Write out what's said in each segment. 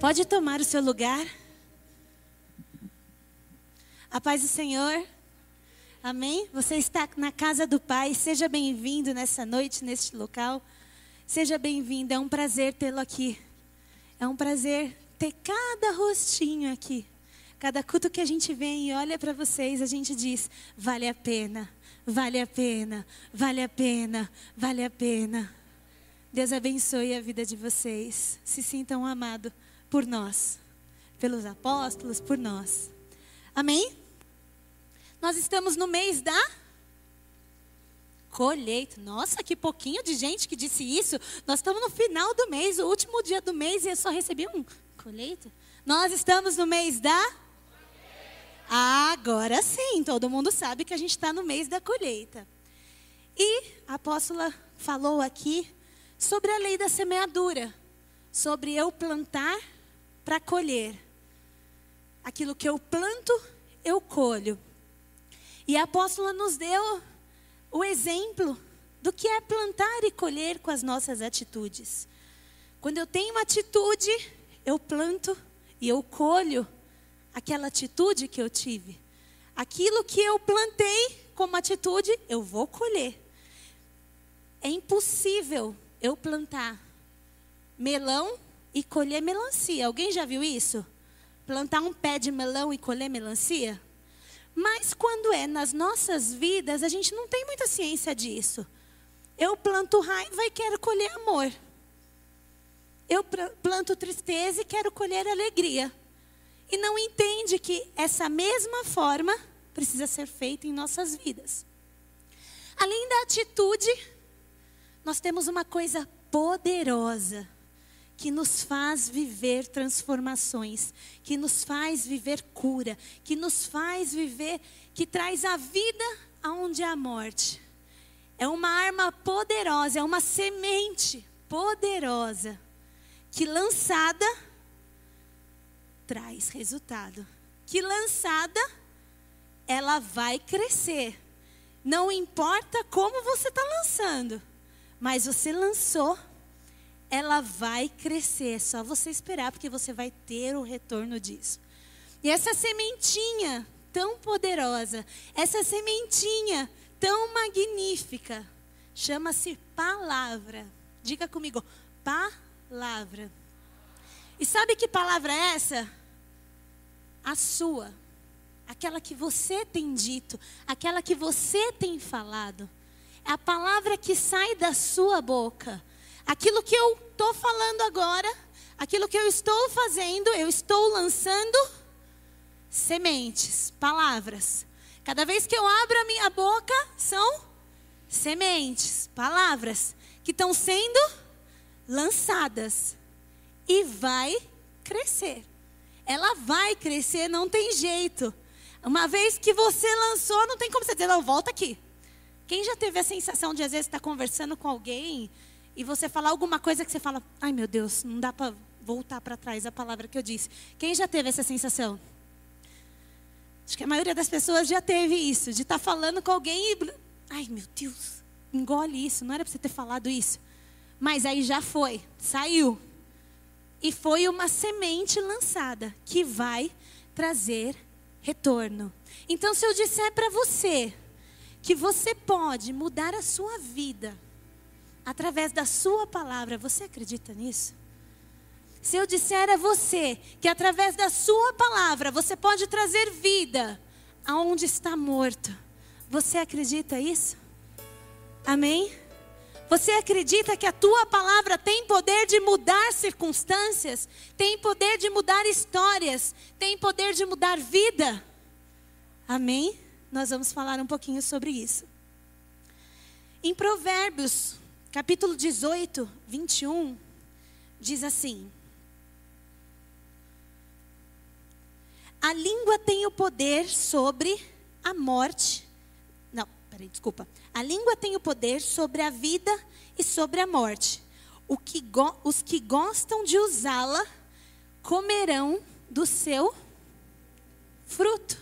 Pode tomar o seu lugar. A paz do Senhor. Amém? Você está na casa do Pai. Seja bem-vindo nessa noite, neste local. Seja bem-vindo. É um prazer tê-lo aqui. É um prazer ter cada rostinho aqui. Cada culto que a gente vem e olha para vocês, a gente diz: vale a pena, vale a pena, vale a pena, vale a pena. Deus abençoe a vida de vocês. Se sintam amados por nós, pelos apóstolos, por nós. Amém? Nós estamos no mês da colheita. Nossa, que pouquinho de gente que disse isso. Nós estamos no final do mês, o último dia do mês, e eu só recebi um colheita. Nós estamos no mês da. Agora sim, todo mundo sabe que a gente está no mês da colheita. E a apóstola falou aqui sobre a lei da semeadura, sobre eu plantar para colher. Aquilo que eu planto, eu colho. E a apóstola nos deu o exemplo do que é plantar e colher com as nossas atitudes. Quando eu tenho uma atitude, eu planto e eu colho aquela atitude que eu tive. Aquilo que eu plantei como atitude, eu vou colher. É impossível eu plantar melão e colher melancia. Alguém já viu isso? Plantar um pé de melão e colher melancia? Mas quando é nas nossas vidas, a gente não tem muita ciência disso. Eu planto raiva e quero colher amor. Eu planto tristeza e quero colher alegria. E não entende que essa mesma forma precisa ser feita em nossas vidas. Além da atitude, nós temos uma coisa poderosa que nos faz viver transformações, que nos faz viver cura, que nos faz viver, que traz a vida aonde há morte. É uma arma poderosa, é uma semente poderosa, que lançada traz resultado. Que lançada, ela vai crescer. Não importa como você está lançando, mas você lançou ela vai crescer. É só você esperar, porque você vai ter o retorno disso. E essa sementinha tão poderosa, essa sementinha tão magnífica, chama-se palavra. Diga comigo, palavra. E sabe que palavra é essa? A sua. Aquela que você tem dito, aquela que você tem falado. É a palavra que sai da sua boca aquilo que eu estou falando agora, aquilo que eu estou fazendo, eu estou lançando sementes, palavras. Cada vez que eu abro a minha boca, são sementes, palavras, que estão sendo lançadas. E vai crescer. Ela vai crescer, não tem jeito. Uma vez que você lançou, não tem como você dizer, não, volta aqui. Quem já teve a sensação de às vezes estar conversando com alguém e você falar alguma coisa que você fala, ai meu Deus, não dá para voltar para trás a palavra que eu disse. Quem já teve essa sensação? Acho que a maioria das pessoas já teve isso, de estar tá falando com alguém e, ai meu Deus, engole isso, não era para você ter falado isso. Mas aí já foi, saiu. E foi uma semente lançada que vai trazer retorno. Então, se eu disser para você que você pode mudar a sua vida, através da Sua palavra. Você acredita nisso? Se eu disser a você que através da Sua palavra você pode trazer vida aonde está morto, você acredita isso? Amém? Você acredita que a tua palavra tem poder de mudar circunstâncias, tem poder de mudar histórias, tem poder de mudar vida? Amém? Nós vamos falar um pouquinho sobre isso. Em Provérbios capítulo 18, 21, diz assim: A língua tem o poder sobre a morte. Não, peraí, desculpa. A língua tem o poder sobre a vida e sobre a morte. Que os que gostam de usá-la comerão do seu fruto.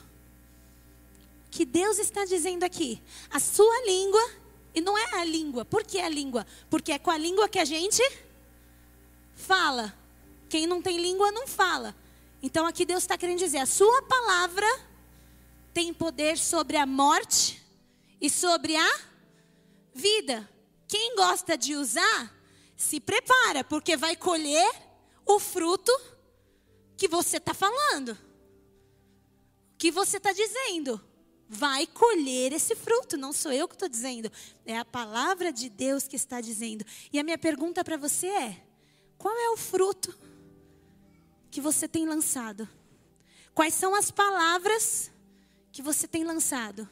O que Deus está dizendo aqui? A sua língua e não é a língua. Por que a língua? Porque é com a língua que a gente fala. Quem não tem língua não fala. Então aqui Deus está querendo dizer: a sua palavra tem poder sobre a morte e sobre a vida. Quem gosta de usar, se prepara, porque vai colher o fruto que você está falando, que você está dizendo. Vai colher esse fruto, não sou eu que estou dizendo, é a palavra de Deus que está dizendo. E a minha pergunta para você é: qual é o fruto que você tem lançado? Quais são as palavras que você tem lançado?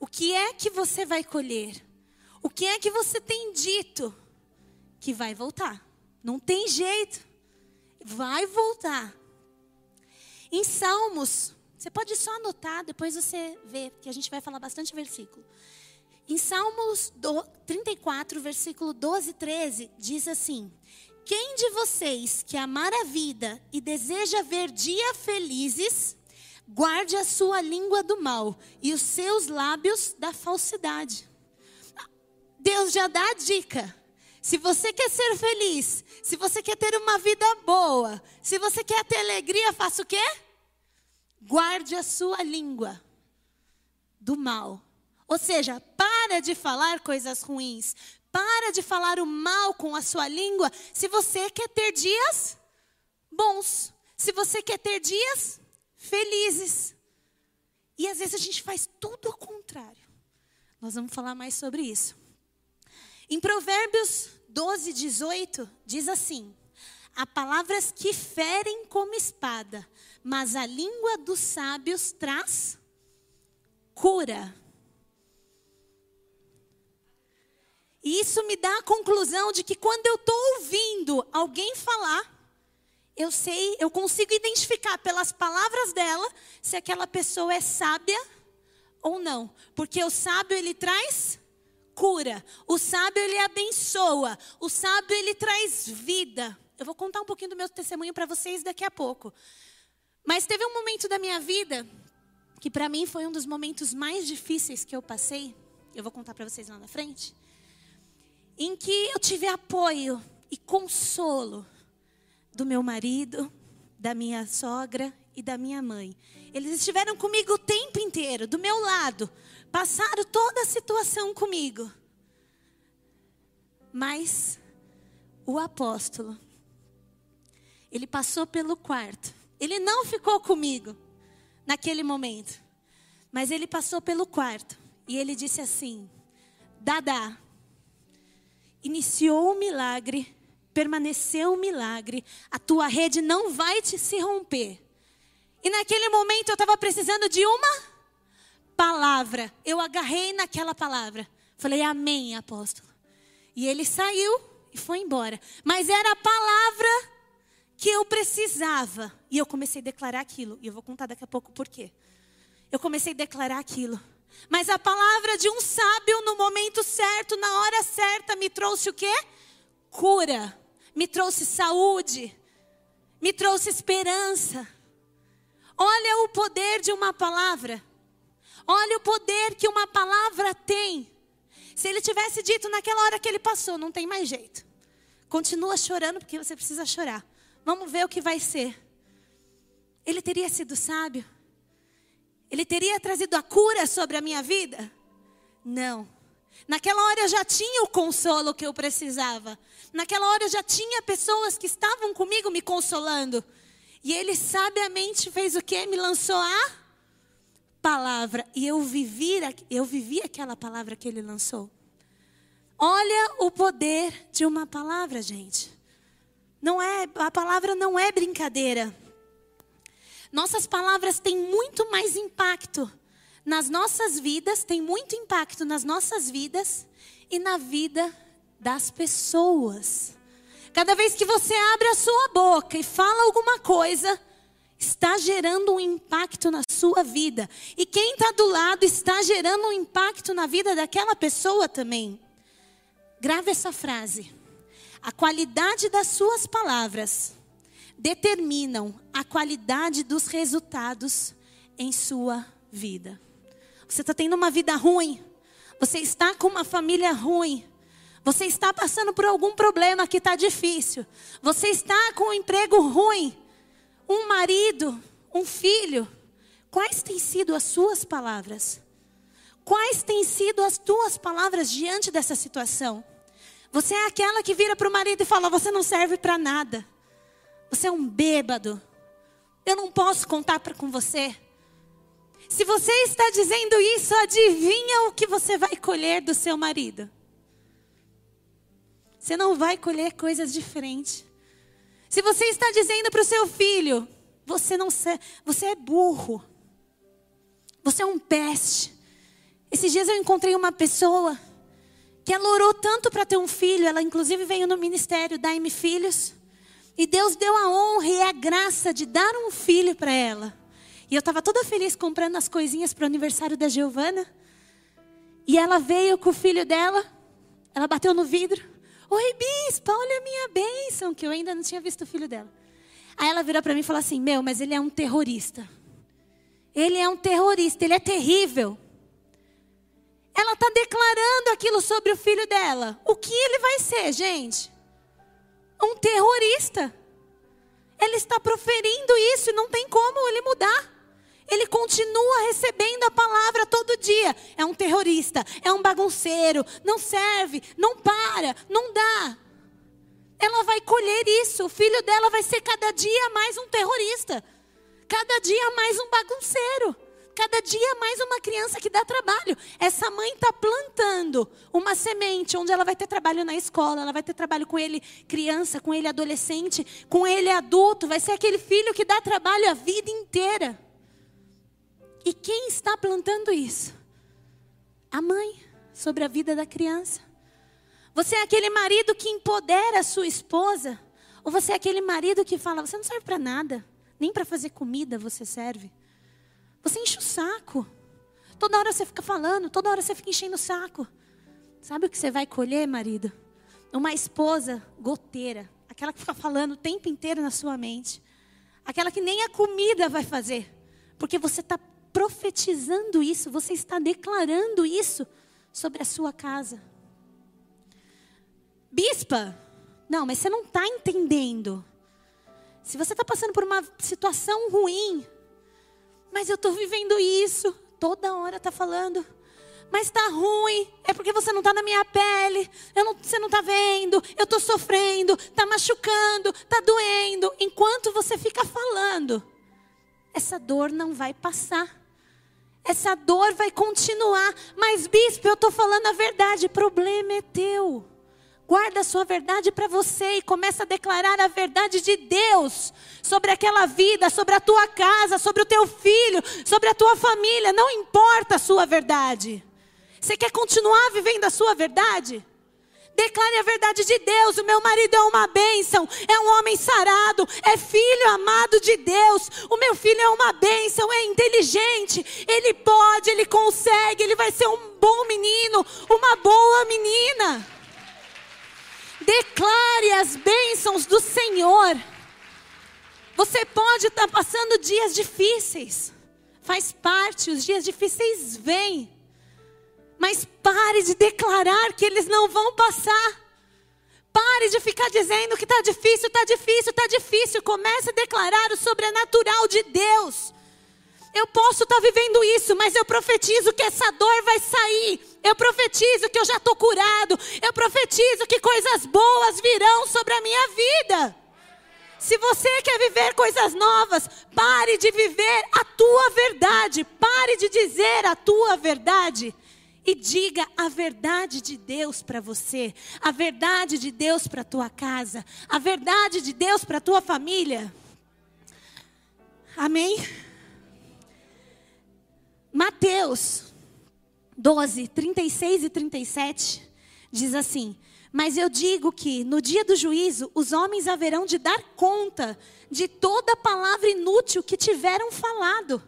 O que é que você vai colher? O que é que você tem dito que vai voltar? Não tem jeito. Vai voltar. Em Salmos, você pode só anotar, depois você vê, que a gente vai falar bastante versículo. Em Salmos 34, versículo 12 e 13, diz assim: Quem de vocês que amar a vida e deseja ver dia felizes, guarde a sua língua do mal e os seus lábios da falsidade. Deus já dá a dica. Se você quer ser feliz, se você quer ter uma vida boa, se você quer ter alegria, faça o quê? Guarde a sua língua do mal. Ou seja, para de falar coisas ruins. Para de falar o mal com a sua língua se você quer ter dias bons. Se você quer ter dias felizes. E às vezes a gente faz tudo ao contrário. Nós vamos falar mais sobre isso. Em Provérbios 12, 18, diz assim: Há palavras que ferem como espada, mas a língua dos sábios traz cura. E isso me dá a conclusão de que quando eu estou ouvindo alguém falar, eu sei, eu consigo identificar pelas palavras dela se aquela pessoa é sábia ou não. Porque o sábio ele traz cura. O sábio ele abençoa. O sábio ele traz vida. Eu vou contar um pouquinho do meu testemunho para vocês daqui a pouco. Mas teve um momento da minha vida que para mim foi um dos momentos mais difíceis que eu passei. Eu vou contar para vocês lá na frente. Em que eu tive apoio e consolo do meu marido, da minha sogra e da minha mãe. Eles estiveram comigo o tempo inteiro, do meu lado, passaram toda a situação comigo. Mas o apóstolo, ele passou pelo quarto. Ele não ficou comigo naquele momento, mas ele passou pelo quarto e ele disse assim: Dada, iniciou o milagre, permaneceu o milagre, a tua rede não vai te se romper. E naquele momento eu estava precisando de uma palavra. Eu agarrei naquela palavra. Falei, Amém, apóstolo. E ele saiu e foi embora. Mas era a palavra que eu precisava. E eu comecei a declarar aquilo. E eu vou contar daqui a pouco por quê. Eu comecei a declarar aquilo. Mas a palavra de um sábio no momento certo, na hora certa, me trouxe o quê? Cura. Me trouxe saúde. Me trouxe esperança. Olha o poder de uma palavra. Olha o poder que uma palavra tem. Se ele tivesse dito naquela hora que ele passou, não tem mais jeito. Continua chorando porque você precisa chorar. Vamos ver o que vai ser. Ele teria sido sábio? Ele teria trazido a cura sobre a minha vida? Não. Naquela hora eu já tinha o consolo que eu precisava. Naquela hora eu já tinha pessoas que estavam comigo me consolando. E ele sabiamente fez o que? Me lançou a palavra e eu vivi, eu vivi aquela palavra que ele lançou. Olha o poder de uma palavra, gente. Não é, a palavra não é brincadeira. Nossas palavras têm muito mais impacto nas nossas vidas, tem muito impacto nas nossas vidas e na vida das pessoas. Cada vez que você abre a sua boca e fala alguma coisa, está gerando um impacto na sua vida. E quem está do lado está gerando um impacto na vida daquela pessoa também. Grave essa frase. A qualidade das suas palavras determinam a qualidade dos resultados em sua vida. Você está tendo uma vida ruim. Você está com uma família ruim. Você está passando por algum problema que está difícil. Você está com um emprego ruim. Um marido, um filho. Quais têm sido as suas palavras? Quais têm sido as tuas palavras diante dessa situação? Você é aquela que vira para o marido e fala: Você não serve para nada. Você é um bêbado. Eu não posso contar pra, com você. Se você está dizendo isso, adivinha o que você vai colher do seu marido? Você não vai colher coisas diferentes. Se você está dizendo para o seu filho, você não você é burro. Você é um peste. Esses dias eu encontrei uma pessoa que ela orou tanto para ter um filho, ela inclusive veio no ministério Dai-me Filhos. E Deus deu a honra e a graça de dar um filho para ela. E eu estava toda feliz comprando as coisinhas para o aniversário da Giovana. E ela veio com o filho dela, ela bateu no vidro. Oi, bispa, olha a minha bênção, que eu ainda não tinha visto o filho dela. Aí ela virou para mim e falou assim: Meu, mas ele é um terrorista. Ele é um terrorista, ele é terrível. Ela está declarando aquilo sobre o filho dela. O que ele vai ser, gente? Um terrorista. Ele está proferindo isso e não tem como ele mudar. Ele continua recebendo a palavra todo dia. É um terrorista, é um bagunceiro, não serve, não para, não dá. Ela vai colher isso. O filho dela vai ser cada dia mais um terrorista, cada dia mais um bagunceiro. Cada dia mais uma criança que dá trabalho. Essa mãe está plantando uma semente onde ela vai ter trabalho na escola, ela vai ter trabalho com ele criança, com ele adolescente, com ele adulto. Vai ser aquele filho que dá trabalho a vida inteira. E quem está plantando isso? A mãe, sobre a vida da criança. Você é aquele marido que empodera a sua esposa? Ou você é aquele marido que fala: você não serve para nada, nem para fazer comida você serve? Você enche o saco. Toda hora você fica falando, toda hora você fica enchendo o saco. Sabe o que você vai colher, marido? Uma esposa goteira, aquela que fica falando o tempo inteiro na sua mente. Aquela que nem a comida vai fazer, porque você está profetizando isso, você está declarando isso sobre a sua casa. Bispa, não, mas você não está entendendo. Se você está passando por uma situação ruim, mas eu estou vivendo isso. Toda hora está falando. Mas está ruim. É porque você não está na minha pele. Não, você não está vendo. Eu estou sofrendo. Está machucando. Está doendo. Enquanto você fica falando, essa dor não vai passar. Essa dor vai continuar. Mas, bispo, eu estou falando a verdade. O problema é teu. Guarda a sua verdade para você e começa a declarar a verdade de Deus sobre aquela vida, sobre a tua casa, sobre o teu filho, sobre a tua família. Não importa a sua verdade. Você quer continuar vivendo a sua verdade? Declare a verdade de Deus. O meu marido é uma bênção, é um homem sarado, é filho amado de Deus. O meu filho é uma bênção, é inteligente, ele pode, ele consegue, ele vai ser um bom menino, uma boa menina. Declare as bênçãos do Senhor. Você pode estar passando dias difíceis. Faz parte, os dias difíceis vêm. Mas pare de declarar que eles não vão passar. Pare de ficar dizendo que está difícil, está difícil, está difícil. Comece a declarar o sobrenatural de Deus. Eu posso estar tá vivendo isso, mas eu profetizo que essa dor vai sair. Eu profetizo que eu já estou curado. Eu profetizo que coisas boas virão sobre a minha vida. Se você quer viver coisas novas, pare de viver a tua verdade. Pare de dizer a tua verdade. E diga a verdade de Deus para você, a verdade de Deus para a tua casa, a verdade de Deus para a tua família. Amém? Mateus 12, 36 e 37 diz assim: Mas eu digo que no dia do juízo os homens haverão de dar conta de toda palavra inútil que tiveram falado.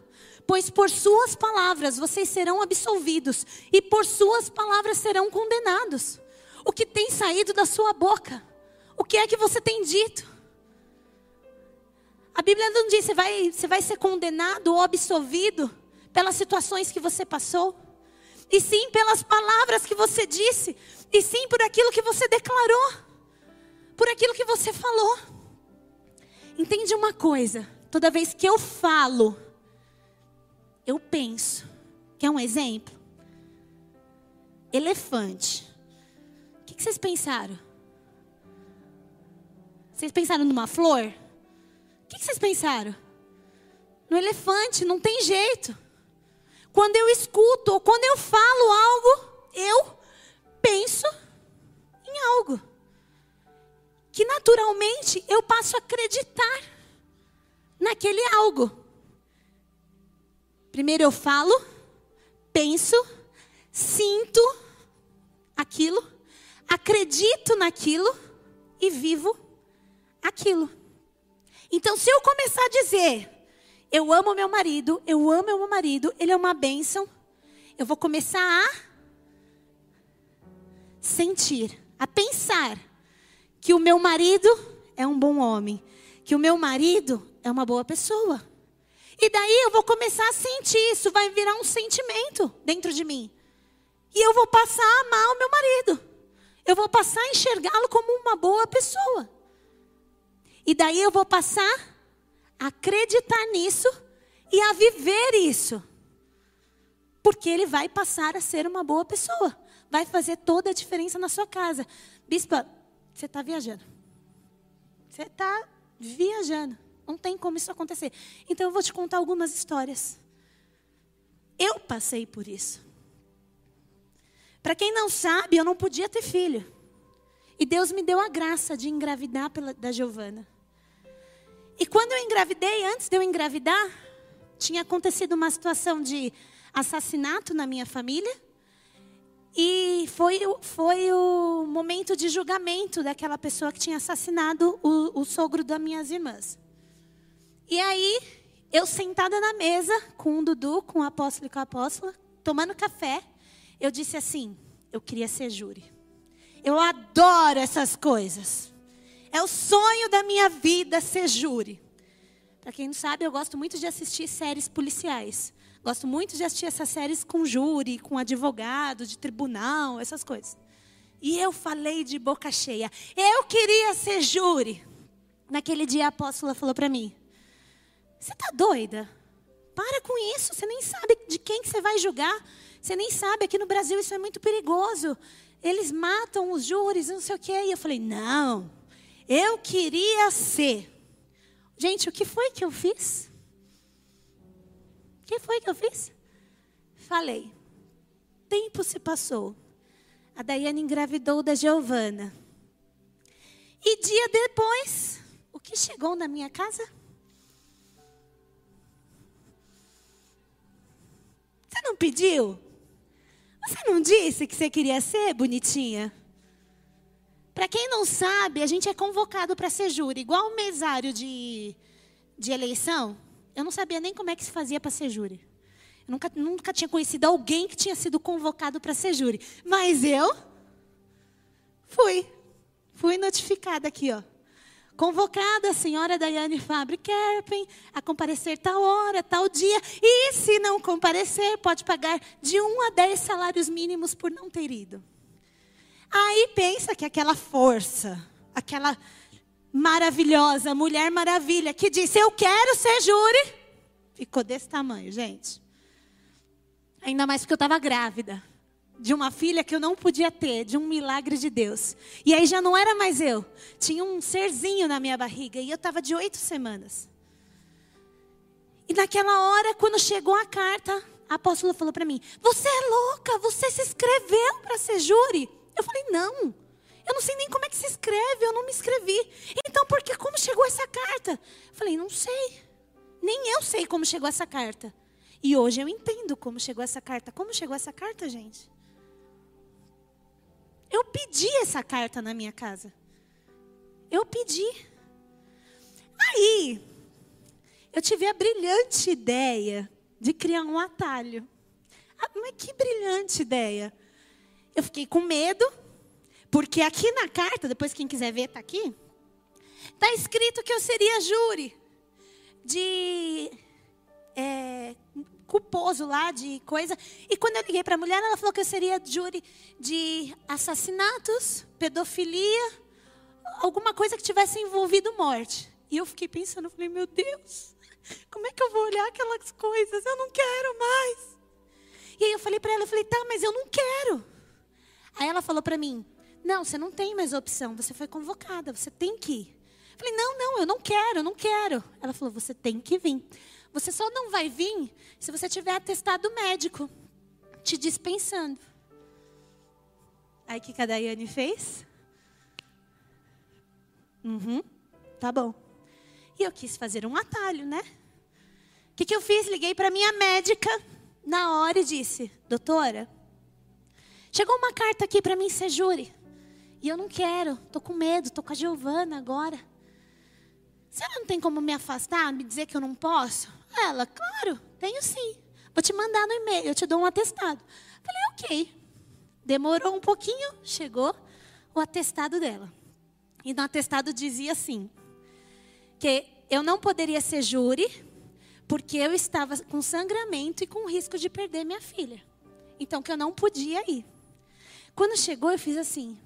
Pois por suas palavras vocês serão absolvidos, e por suas palavras serão condenados. O que tem saído da sua boca? O que é que você tem dito? A Bíblia não diz, você vai, você vai ser condenado ou absolvido pelas situações que você passou. e sim pelas palavras que você disse, e sim por aquilo que você declarou, por aquilo que você falou. Entende uma coisa? Toda vez que eu falo, eu penso. Quer um exemplo? Elefante. O que vocês pensaram? Vocês pensaram numa flor? O que vocês pensaram? No elefante, não tem jeito. Quando eu escuto ou quando eu falo algo, eu penso em algo. Que naturalmente eu passo a acreditar naquele algo. Primeiro eu falo, penso, sinto aquilo, acredito naquilo e vivo aquilo. Então, se eu começar a dizer, eu amo meu marido, eu amo meu marido, ele é uma bênção, eu vou começar a sentir, a pensar que o meu marido é um bom homem, que o meu marido é uma boa pessoa. E daí eu vou começar a sentir isso, vai virar um sentimento dentro de mim. E eu vou passar a amar o meu marido. Eu vou passar a enxergá-lo como uma boa pessoa. E daí eu vou passar acreditar nisso e a viver isso. Porque ele vai passar a ser uma boa pessoa. Vai fazer toda a diferença na sua casa. Bispa, você está viajando. Você está viajando. Não tem como isso acontecer. Então eu vou te contar algumas histórias. Eu passei por isso. Para quem não sabe, eu não podia ter filho. E Deus me deu a graça de engravidar pela, da Giovana. E quando eu engravidei, antes de eu engravidar, tinha acontecido uma situação de assassinato na minha família. E foi, foi o momento de julgamento daquela pessoa que tinha assassinado o, o sogro das minhas irmãs. E aí, eu sentada na mesa com o Dudu, com o apóstolo e com a apóstola, tomando café, eu disse assim: eu queria ser júri. Eu adoro essas coisas. É o sonho da minha vida ser júri. Para quem não sabe, eu gosto muito de assistir séries policiais. Gosto muito de assistir essas séries com júri, com advogado, de tribunal, essas coisas. E eu falei de boca cheia. Eu queria ser júri. Naquele dia a apóstola falou para mim: Você tá doida? Para com isso. Você nem sabe de quem que você vai julgar. Você nem sabe. Aqui no Brasil isso é muito perigoso. Eles matam os júris, não sei o quê. E eu falei: Não. Eu queria ser. Gente, o que foi que eu fiz? O que foi que eu fiz? Falei. Tempo se passou. A Daiane engravidou da Giovana. E dia depois, o que chegou na minha casa? Você não pediu? Você não disse que você queria ser bonitinha? Para quem não sabe, a gente é convocado para ser júri, igual o mesário de, de eleição. Eu não sabia nem como é que se fazia para ser júri. Eu nunca, nunca tinha conhecido alguém que tinha sido convocado para ser júri. Mas eu fui. Fui notificada aqui, ó. Convocada a senhora Daiane Fabre Kerpen a comparecer tal hora, tal dia. E se não comparecer, pode pagar de um a dez salários mínimos por não ter ido. Aí pensa que aquela força, aquela maravilhosa mulher maravilha que disse: Eu quero ser júri, ficou desse tamanho, gente. Ainda mais porque eu estava grávida de uma filha que eu não podia ter, de um milagre de Deus. E aí já não era mais eu, tinha um serzinho na minha barriga e eu estava de oito semanas. E naquela hora, quando chegou a carta, a apóstola falou para mim: Você é louca, você se inscreveu para ser júri. Eu falei, não. Eu não sei nem como é que se escreve, eu não me inscrevi. Então, por que como chegou essa carta? Eu falei, não sei. Nem eu sei como chegou essa carta. E hoje eu entendo como chegou essa carta. Como chegou essa carta, gente? Eu pedi essa carta na minha casa. Eu pedi. Aí, eu tive a brilhante ideia de criar um atalho. Ah, mas que brilhante ideia. Eu fiquei com medo, porque aqui na carta, depois quem quiser ver, está aqui. Está escrito que eu seria júri de é, culposo lá, de coisa. E quando eu liguei para a mulher, ela falou que eu seria júri de assassinatos, pedofilia, alguma coisa que tivesse envolvido morte. E eu fiquei pensando, falei, meu Deus, como é que eu vou olhar aquelas coisas? Eu não quero mais. E aí eu falei para ela, eu falei, tá, mas eu não quero. Aí ela falou para mim, não, você não tem mais opção, você foi convocada, você tem que ir. Eu falei, não, não, eu não quero, eu não quero. Ela falou, você tem que vir. Você só não vai vir se você tiver atestado médico te dispensando. Aí o que a Daiane fez? Uhum, tá bom. E eu quis fazer um atalho, né? O que, que eu fiz? Liguei para minha médica na hora e disse: Doutora, chegou uma carta aqui para mim ser júri. E eu não quero, tô com medo, tô com a Giovana agora. Você não tem como me afastar, me dizer que eu não posso? Ela, claro, tenho sim. Vou te mandar no e-mail, eu te dou um atestado. Falei, ok. Demorou um pouquinho, chegou o atestado dela. E no atestado dizia assim: que eu não poderia ser júri, porque eu estava com sangramento e com risco de perder minha filha. Então, que eu não podia ir. Quando chegou, eu fiz assim.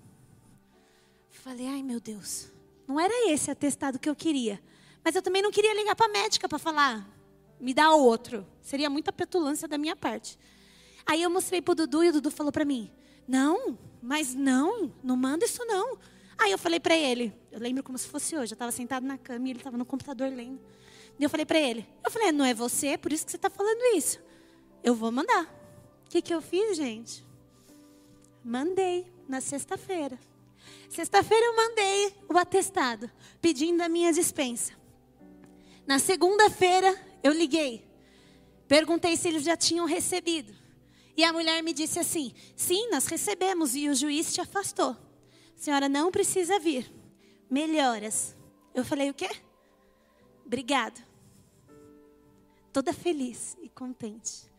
Falei, ai meu Deus, não era esse atestado que eu queria. Mas eu também não queria ligar para a médica para falar, me dá outro. Seria muita petulância da minha parte. Aí eu mostrei para o Dudu e o Dudu falou para mim, não, mas não, não manda isso não. Aí eu falei para ele, eu lembro como se fosse hoje, eu estava sentado na cama e ele estava no computador lendo. E eu falei para ele, eu falei, não é você, por isso que você está falando isso. Eu vou mandar. O que, que eu fiz, gente? Mandei na sexta-feira. Sexta-feira eu mandei o atestado, pedindo a minha dispensa. Na segunda-feira eu liguei, perguntei se eles já tinham recebido. E a mulher me disse assim: sim, nós recebemos e o juiz te afastou senhora não precisa vir. Melhoras. Eu falei, o quê? Obrigado. Toda feliz e contente.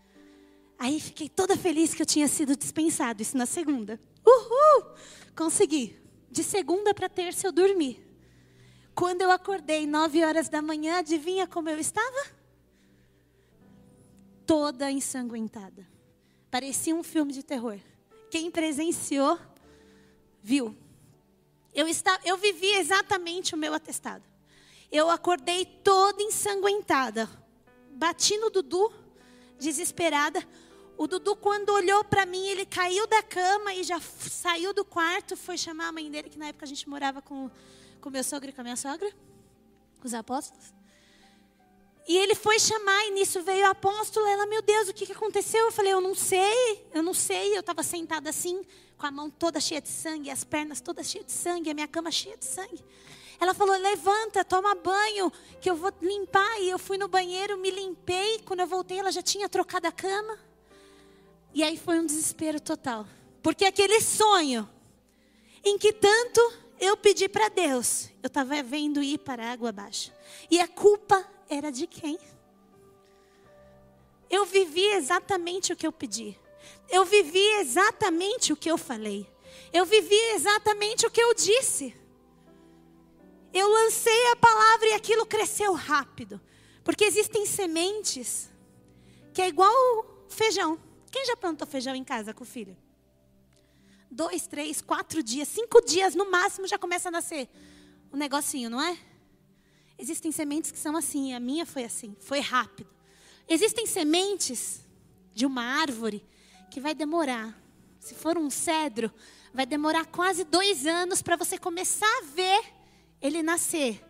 Aí fiquei toda feliz que eu tinha sido dispensado, isso na segunda. Uhul! Consegui. De segunda para terça eu dormi. Quando eu acordei, nove horas da manhã, adivinha como eu estava? Toda ensanguentada. Parecia um filme de terror. Quem presenciou, viu. Eu, está, eu vivi exatamente o meu atestado. Eu acordei toda ensanguentada. Bati no Dudu, desesperada. O Dudu, quando olhou para mim, ele caiu da cama e já saiu do quarto, foi chamar a mãe dele, que na época a gente morava com o meu sogro e com a minha sogra, os apóstolos. E ele foi chamar, e nisso veio a apóstola. Ela, meu Deus, o que, que aconteceu? Eu falei, eu não sei, eu não sei. Eu estava sentada assim, com a mão toda cheia de sangue, as pernas todas cheias de sangue, a minha cama cheia de sangue. Ela falou: levanta, toma banho, que eu vou limpar. E eu fui no banheiro, me limpei. Quando eu voltei, ela já tinha trocado a cama. E aí foi um desespero total. Porque aquele sonho, em que tanto eu pedi para Deus, eu estava vendo ir para a água abaixo. E a culpa era de quem? Eu vivi exatamente o que eu pedi. Eu vivi exatamente o que eu falei. Eu vivi exatamente o que eu disse. Eu lancei a palavra e aquilo cresceu rápido. Porque existem sementes que é igual feijão. Quem já plantou feijão em casa com o filho? Dois, três, quatro dias, cinco dias no máximo já começa a nascer um negocinho, não é? Existem sementes que são assim, a minha foi assim, foi rápido. Existem sementes de uma árvore que vai demorar. Se for um cedro, vai demorar quase dois anos para você começar a ver ele nascer.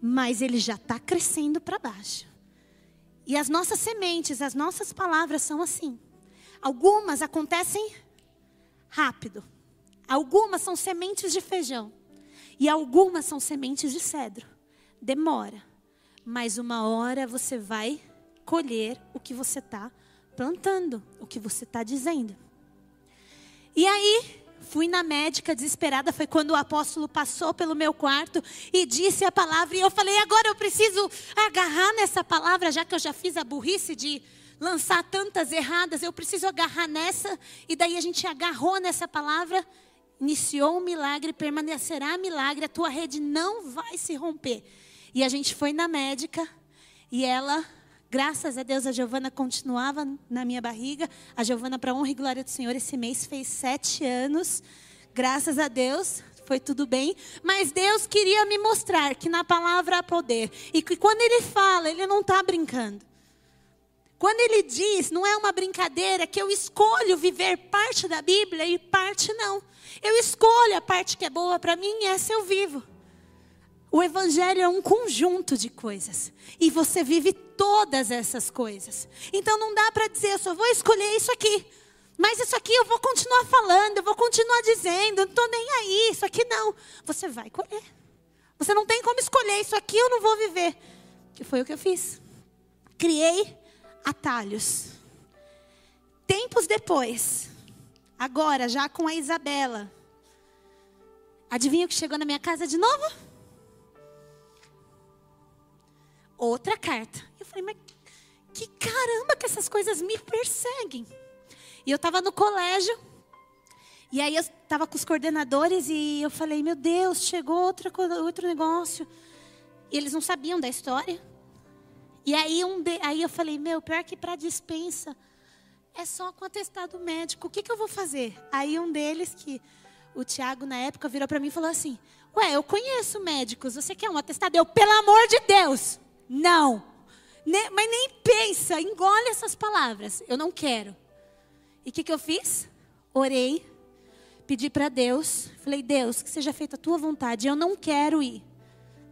Mas ele já está crescendo para baixo. E as nossas sementes, as nossas palavras são assim. Algumas acontecem rápido. Algumas são sementes de feijão. E algumas são sementes de cedro demora, mas uma hora você vai colher o que você está plantando, o que você está dizendo. E aí, fui na médica desesperada, foi quando o apóstolo passou pelo meu quarto e disse a palavra, e eu falei: agora eu preciso agarrar nessa palavra, já que eu já fiz a burrice de lançar tantas erradas, eu preciso agarrar nessa, e daí a gente agarrou nessa palavra. Iniciou um milagre, permanecerá milagre, a tua rede não vai se romper. E a gente foi na médica e ela Graças a Deus a Giovana continuava na minha barriga. A Giovana, para honra e glória do Senhor, esse mês fez sete anos. Graças a Deus, foi tudo bem. Mas Deus queria me mostrar que na palavra há poder. E que quando Ele fala, Ele não está brincando. Quando Ele diz, não é uma brincadeira, que eu escolho viver parte da Bíblia e parte não. Eu escolho a parte que é boa para mim e essa eu vivo. O Evangelho é um conjunto de coisas. E você vive todas essas coisas. Então não dá para dizer, eu só vou escolher isso aqui. Mas isso aqui eu vou continuar falando, eu vou continuar dizendo, eu não estou nem aí, isso aqui não. Você vai colher. Você não tem como escolher, isso aqui eu não vou viver. Que foi o que eu fiz. Criei atalhos. Tempos depois, agora já com a Isabela, adivinha o que chegou na minha casa de novo? Outra carta. Eu falei, mas que caramba que essas coisas me perseguem. E eu estava no colégio, e aí eu estava com os coordenadores e eu falei, meu Deus, chegou outra, outro negócio. E eles não sabiam da história. E aí, um de, aí eu falei, meu, pior que para dispensa é só com atestado médico. O que, que eu vou fazer? Aí um deles, que o Tiago na época virou para mim e falou assim: Ué, eu conheço médicos, você quer um atestado? Eu, pelo amor de Deus, não. Ne, mas nem pensa, engole essas palavras. Eu não quero. E o que, que eu fiz? Orei, pedi para Deus, falei, Deus, que seja feita a tua vontade, eu não quero ir.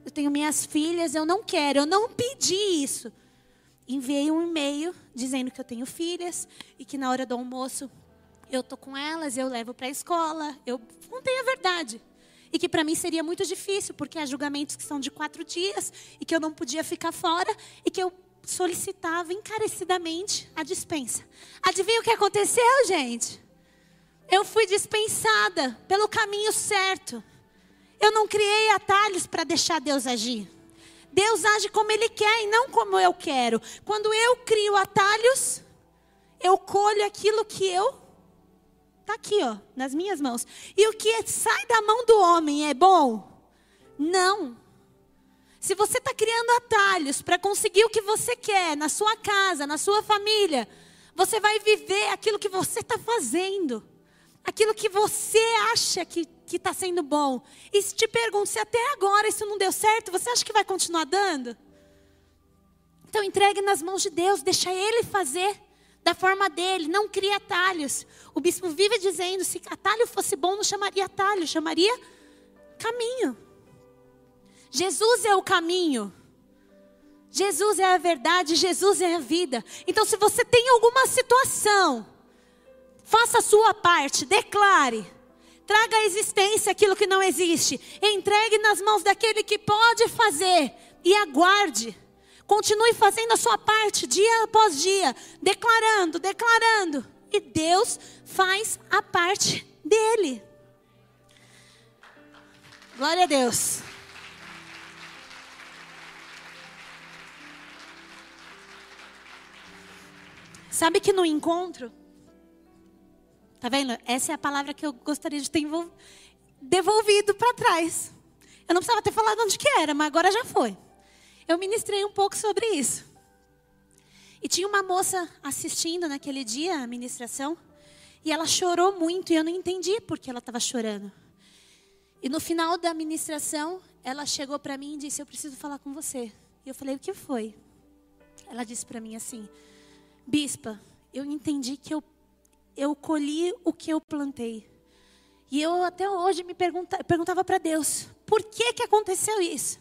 Eu tenho minhas filhas, eu não quero, eu não pedi isso. Enviei um e-mail dizendo que eu tenho filhas e que na hora do almoço eu tô com elas, eu levo para a escola, eu contei a verdade. E que para mim seria muito difícil, porque há julgamentos que são de quatro dias e que eu não podia ficar fora e que eu solicitava encarecidamente a dispensa. Adivinha o que aconteceu, gente? Eu fui dispensada pelo caminho certo. Eu não criei atalhos para deixar Deus agir. Deus age como Ele quer e não como eu quero. Quando eu crio atalhos, eu colho aquilo que eu. Está aqui, ó, nas minhas mãos. E o que sai da mão do homem é bom? Não. Se você está criando atalhos para conseguir o que você quer na sua casa, na sua família, você vai viver aquilo que você está fazendo, aquilo que você acha que está sendo bom. E se te pergunto, se até agora isso não deu certo, você acha que vai continuar dando? Então entregue nas mãos de Deus, deixa Ele fazer da forma dele, não cria atalhos. O bispo vive dizendo: se atalho fosse bom, não chamaria atalho, chamaria caminho. Jesus é o caminho. Jesus é a verdade, Jesus é a vida. Então, se você tem alguma situação, faça a sua parte, declare. Traga à existência aquilo que não existe. Entregue nas mãos daquele que pode fazer. E aguarde. Continue fazendo a sua parte dia após dia, declarando, declarando. E Deus faz a parte dele. Glória a Deus. Sabe que no encontro, tá vendo? Essa é a palavra que eu gostaria de ter devolvido para trás. Eu não precisava ter falado onde que era, mas agora já foi. Eu ministrei um pouco sobre isso. E tinha uma moça assistindo naquele dia a ministração, e ela chorou muito, e eu não entendi por que ela estava chorando. E no final da ministração, ela chegou para mim e disse: Eu preciso falar com você. E eu falei: O que foi? Ela disse para mim assim: Bispa, eu entendi que eu, eu colhi o que eu plantei. E eu até hoje me pergunta, perguntava para Deus, por que, que aconteceu isso?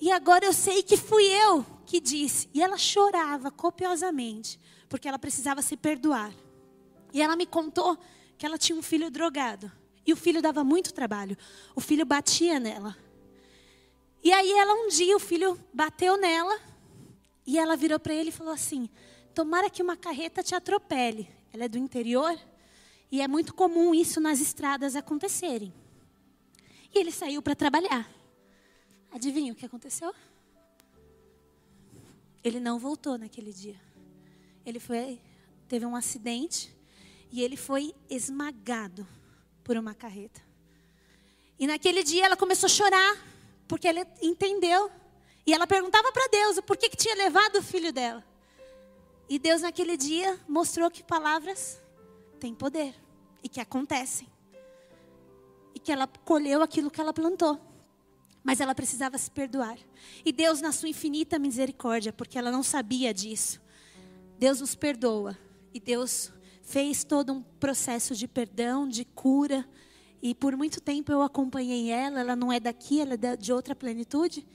E agora eu sei que fui eu que disse. E ela chorava copiosamente, porque ela precisava se perdoar. E ela me contou que ela tinha um filho drogado. E o filho dava muito trabalho. O filho batia nela. E aí ela um dia o filho bateu nela e ela virou para ele e falou assim: Tomara que uma carreta te atropele. Ela é do interior e é muito comum isso nas estradas acontecerem. E ele saiu para trabalhar. Adivinha o que aconteceu? Ele não voltou naquele dia. Ele foi, teve um acidente e ele foi esmagado por uma carreta. E naquele dia ela começou a chorar, porque ela entendeu E ela perguntava para Deus o porquê que tinha levado o filho dela. E Deus naquele dia mostrou que palavras têm poder e que acontecem. E que ela colheu aquilo que ela plantou. Mas ela precisava se perdoar. E Deus, na sua infinita misericórdia, porque ela não sabia disso, Deus nos perdoa. E Deus fez todo um processo de perdão, de cura. E por muito tempo eu acompanhei ela. Ela não é daqui, ela é de outra plenitude.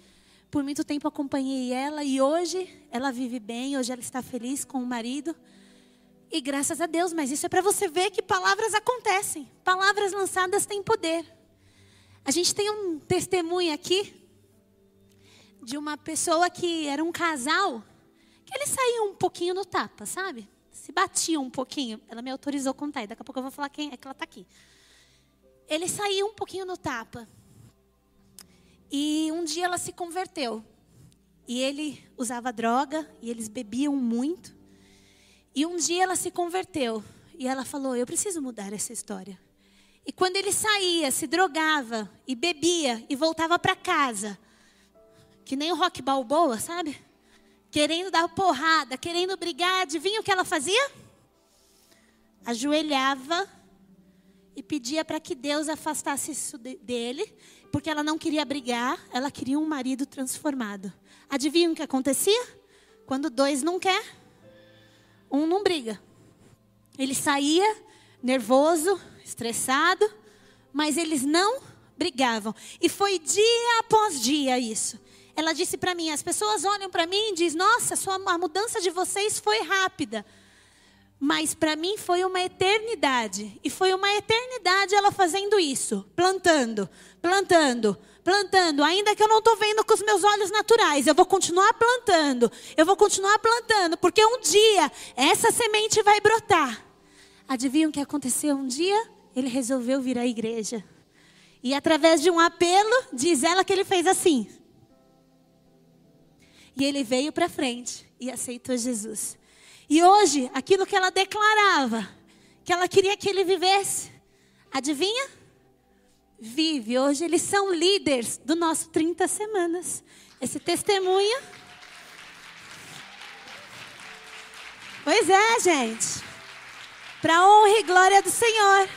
Por muito tempo acompanhei ela e hoje ela vive bem, hoje ela está feliz com o marido. E graças a Deus, mas isso é para você ver que palavras acontecem. Palavras lançadas têm poder. A gente tem um testemunho aqui de uma pessoa que era um casal que eles saíam um pouquinho no tapa, sabe? Se batiam um pouquinho. Ela me autorizou a contar, e daqui a pouco eu vou falar quem é que ela está aqui. Eles saíam um pouquinho no tapa. E um dia ela se converteu. E ele usava droga e eles bebiam muito. E um dia ela se converteu e ela falou: "Eu preciso mudar essa história". E quando ele saía, se drogava e bebia e voltava para casa, que nem o Rock Balboa, sabe? Querendo dar porrada, querendo brigar, adivinha o que ela fazia? Ajoelhava e pedia para que Deus afastasse isso dele porque ela não queria brigar, ela queria um marido transformado. Adivinha o que acontecia? Quando dois não quer, um não briga. Ele saía nervoso, estressado, mas eles não brigavam. E foi dia após dia isso. Ela disse para mim, as pessoas olham para mim e dizem, nossa, a mudança de vocês foi rápida. Mas para mim foi uma eternidade. E foi uma eternidade ela fazendo isso, plantando, plantando, plantando. Ainda que eu não estou vendo com os meus olhos naturais, eu vou continuar plantando. Eu vou continuar plantando, porque um dia essa semente vai brotar. Adivinham o que aconteceu um dia? Ele resolveu vir à igreja. E através de um apelo, diz ela que ele fez assim. E ele veio para frente e aceitou Jesus. E hoje, aquilo que ela declarava, que ela queria que ele vivesse, adivinha? Vive. Hoje eles são líderes do nosso 30 semanas. Esse testemunho. Pois é, gente. Para honra e glória do Senhor.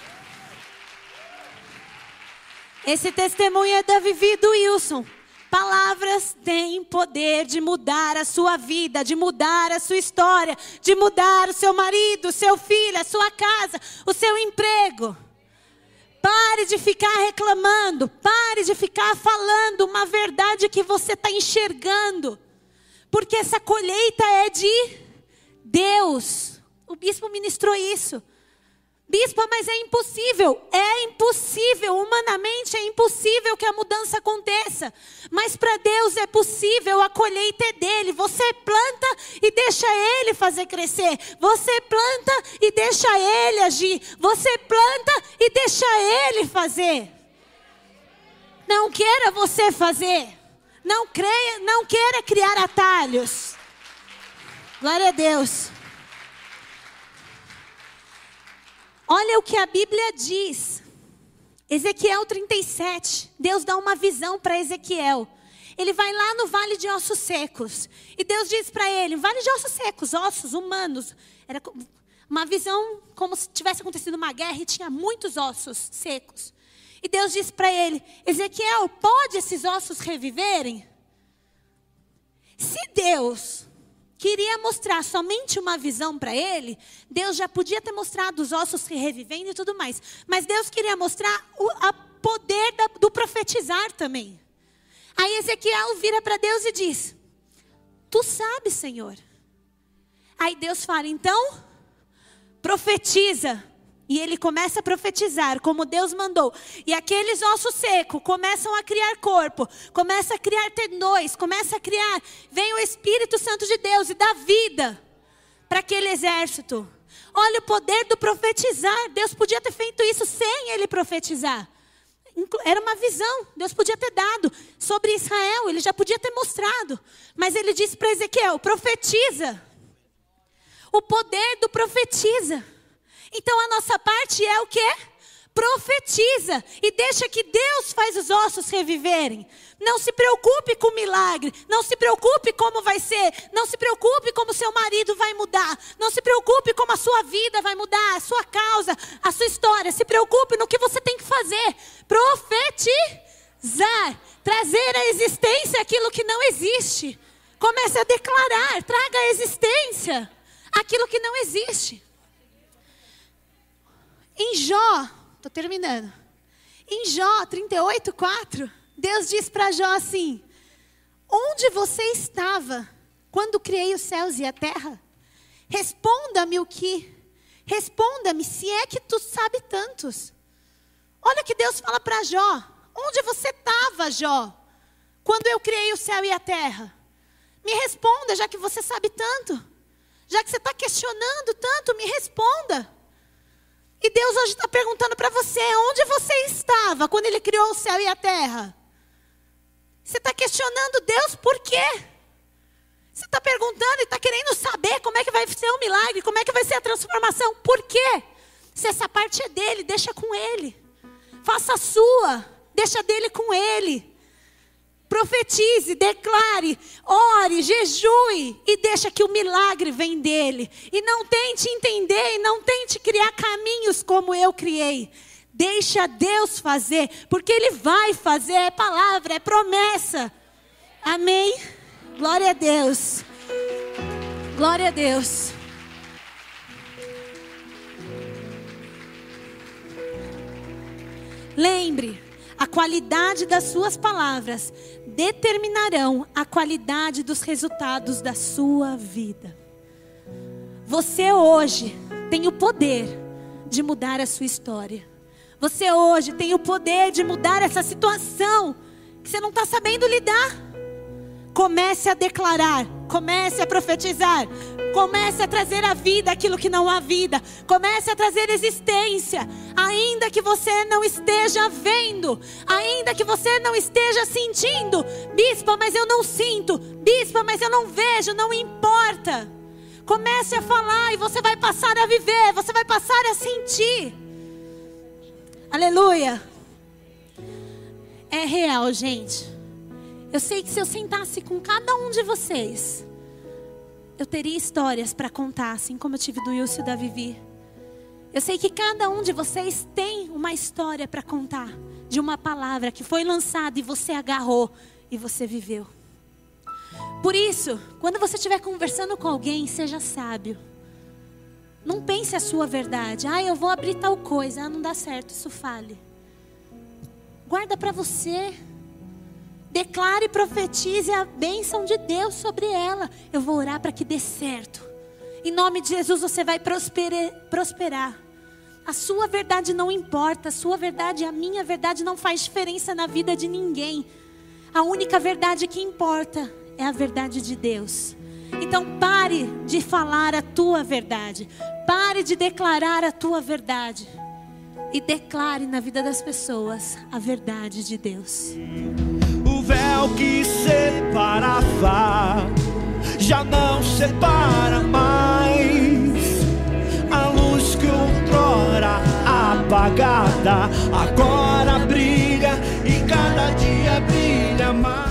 Esse testemunho é da Vivi do Wilson. Palavras têm poder de mudar a sua vida, de mudar a sua história, de mudar o seu marido, o seu filho, a sua casa, o seu emprego. Pare de ficar reclamando, pare de ficar falando uma verdade que você está enxergando, porque essa colheita é de Deus. O bispo ministrou isso. Bispo, mas é impossível. É impossível. Humanamente é impossível que a mudança aconteça. Mas para Deus é possível. A colheita é dele. Você planta e deixa ele fazer crescer. Você planta e deixa ele agir. Você planta e deixa ele fazer. Não queira você fazer. Não creia, não queira criar atalhos. Glória a Deus. Olha o que a Bíblia diz. Ezequiel 37. Deus dá uma visão para Ezequiel. Ele vai lá no vale de ossos secos. E Deus diz para ele: vale de ossos secos, ossos humanos. Era uma visão como se tivesse acontecido uma guerra e tinha muitos ossos secos. E Deus diz para ele: Ezequiel, pode esses ossos reviverem? Se Deus queria mostrar somente uma visão para ele, Deus já podia ter mostrado os ossos se revivendo e tudo mais. Mas Deus queria mostrar o poder da, do profetizar também. Aí Ezequiel vira para Deus e diz: Tu sabes, Senhor. Aí Deus fala: Então, profetiza. E ele começa a profetizar como Deus mandou. E aqueles ossos secos começam a criar corpo, começa a criar tendões, começa a criar. Vem o Espírito Santo de Deus e dá vida para aquele exército. Olha o poder do profetizar. Deus podia ter feito isso sem ele profetizar. Era uma visão, Deus podia ter dado sobre Israel, ele já podia ter mostrado. Mas ele disse para Ezequiel: profetiza. O poder do profetiza. Então a nossa parte é o quê? Profetiza e deixa que Deus faz os ossos reviverem. Não se preocupe com o milagre, não se preocupe como vai ser, não se preocupe como seu marido vai mudar, não se preocupe como a sua vida vai mudar, a sua causa, a sua história. Se preocupe no que você tem que fazer. Profetizar, trazer à existência aquilo que não existe. Comece a declarar, traga à existência aquilo que não existe. Em Jó, estou terminando. Em Jó 38, 4, Deus diz para Jó assim: Onde você estava quando criei os céus e a terra? Responda-me o que? Responda-me se é que tu sabe tantos. Olha que Deus fala para Jó: Onde você estava, Jó, quando eu criei o céu e a terra? Me responda, já que você sabe tanto. Já que você está questionando tanto, me responda. E Deus hoje está perguntando para você: onde você estava quando Ele criou o céu e a terra? Você está questionando Deus por quê? Você está perguntando e está querendo saber como é que vai ser o milagre, como é que vai ser a transformação. Por quê? Se essa parte é dele, deixa com ele. Faça a sua, deixa dele com ele. Profetize, declare, ore, jejue e deixa que o milagre vem dele. E não tente entender e não tente criar caminhos como eu criei. Deixa Deus fazer, porque Ele vai fazer, é palavra, é promessa. Amém? Glória a Deus. Glória a Deus. Lembre, a qualidade das suas palavras determinarão a qualidade dos resultados da sua vida. Você hoje tem o poder de mudar a sua história. Você hoje tem o poder de mudar essa situação que você não está sabendo lidar. Comece a declarar, comece a profetizar, comece a trazer à vida aquilo que não há vida, comece a trazer existência, ainda que você não esteja vendo, ainda que você não esteja sentindo, bispa, mas eu não sinto, bispa, mas eu não vejo, não importa. Comece a falar e você vai passar a viver, você vai passar a sentir. Aleluia. É real, gente. Eu sei que se eu sentasse com cada um de vocês, eu teria histórias para contar, assim como eu tive do Wilson e da Vivi. Eu sei que cada um de vocês tem uma história para contar, de uma palavra que foi lançada e você agarrou e você viveu. Por isso, quando você estiver conversando com alguém, seja sábio. Não pense a sua verdade. Ah, eu vou abrir tal coisa. Ah, não dá certo, isso fale. Guarda para você. Declare e profetize a bênção de Deus sobre ela. Eu vou orar para que dê certo. Em nome de Jesus você vai prosperar. A sua verdade não importa, a sua verdade, a minha verdade não faz diferença na vida de ninguém. A única verdade que importa é a verdade de Deus. Então pare de falar a tua verdade. Pare de declarar a tua verdade. E declare na vida das pessoas a verdade de Deus o que separava já não separa mais. A luz que outrora apagada agora brilha e cada dia brilha mais.